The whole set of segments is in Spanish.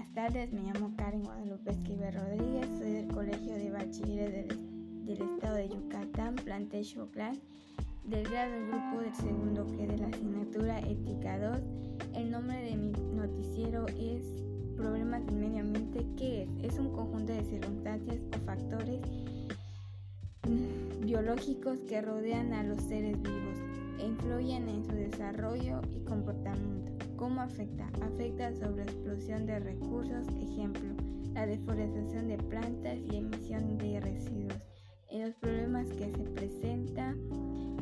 buenas tardes. Me llamo Karen Guadalupe Esquivel Rodríguez. Soy del Colegio de Bachilleres del, Estado de Yucatán, Plantejo Plan, del grado del grupo del segundo que de la asignatura Ética 2. El nombre de mi noticiero es Problemas del Medio Ambiente. ¿Qué es? Es un conjunto de circunstancias o factores biológicos que rodean a los seres vivos e influyen en su desarrollo y comportamiento. ¿Cómo afecta? Afecta sobre explosión de recursos, ejemplo, la deforestación de plantas y emisión de residuos. En los problemas que se presenta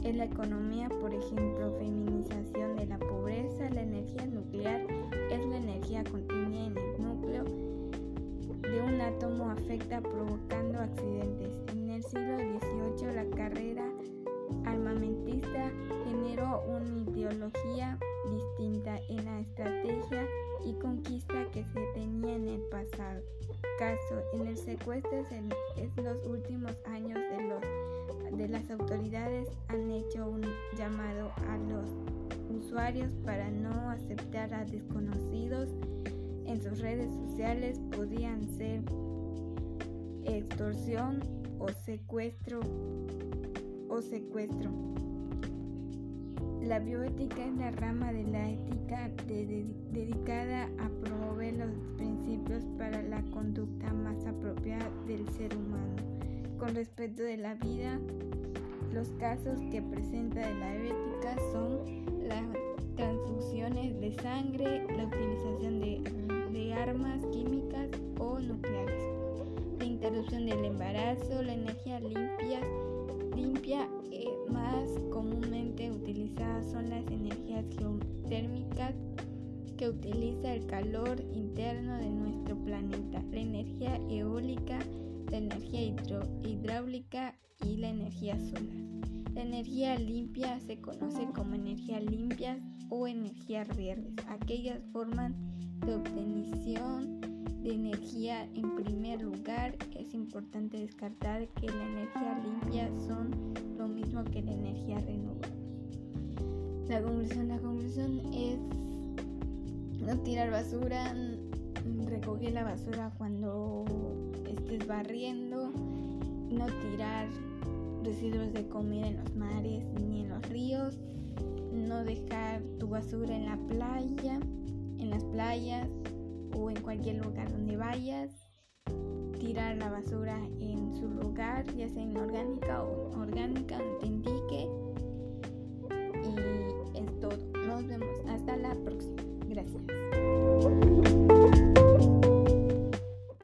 en la economía, por ejemplo, feminización de la pobreza, la energía nuclear es la energía contenida en el núcleo de un átomo afecta provocando accidentes. En el siglo XVIII la carrera armamentista generó una ideología distinta en la estrategia y conquista que se tenía en el pasado. Caso, en el secuestro en, los últimos años de, los, de las autoridades han hecho un llamado a los usuarios para no aceptar a desconocidos en sus redes sociales podían ser extorsión o secuestro o secuestro. La bioética es la rama de la ética dedicada a promover los principios para la conducta más apropiada del ser humano. Con respecto de la vida, los casos que presenta de la bioética son las transfusiones de sangre, la utilización de, de armas químicas o nucleares, la interrupción del embarazo, la energía limpia, utilizadas son las energías geotérmicas que utiliza el calor interno de nuestro planeta, la energía eólica, la energía hidráulica y la energía solar. La energía limpia se conoce como energía limpia o energías verdes, aquellas formas de obtención de energía en primer lugar. Es importante descartar que la energía limpia La conclusión, la conclusión es no tirar basura, recoger la basura cuando estés barriendo, no tirar residuos de comida en los mares ni en los ríos, no dejar tu basura en la playa, en las playas, o en cualquier lugar donde vayas, tirar la basura en su lugar, ya sea inorgánica o orgánica, vemos hasta la próxima. Gracias.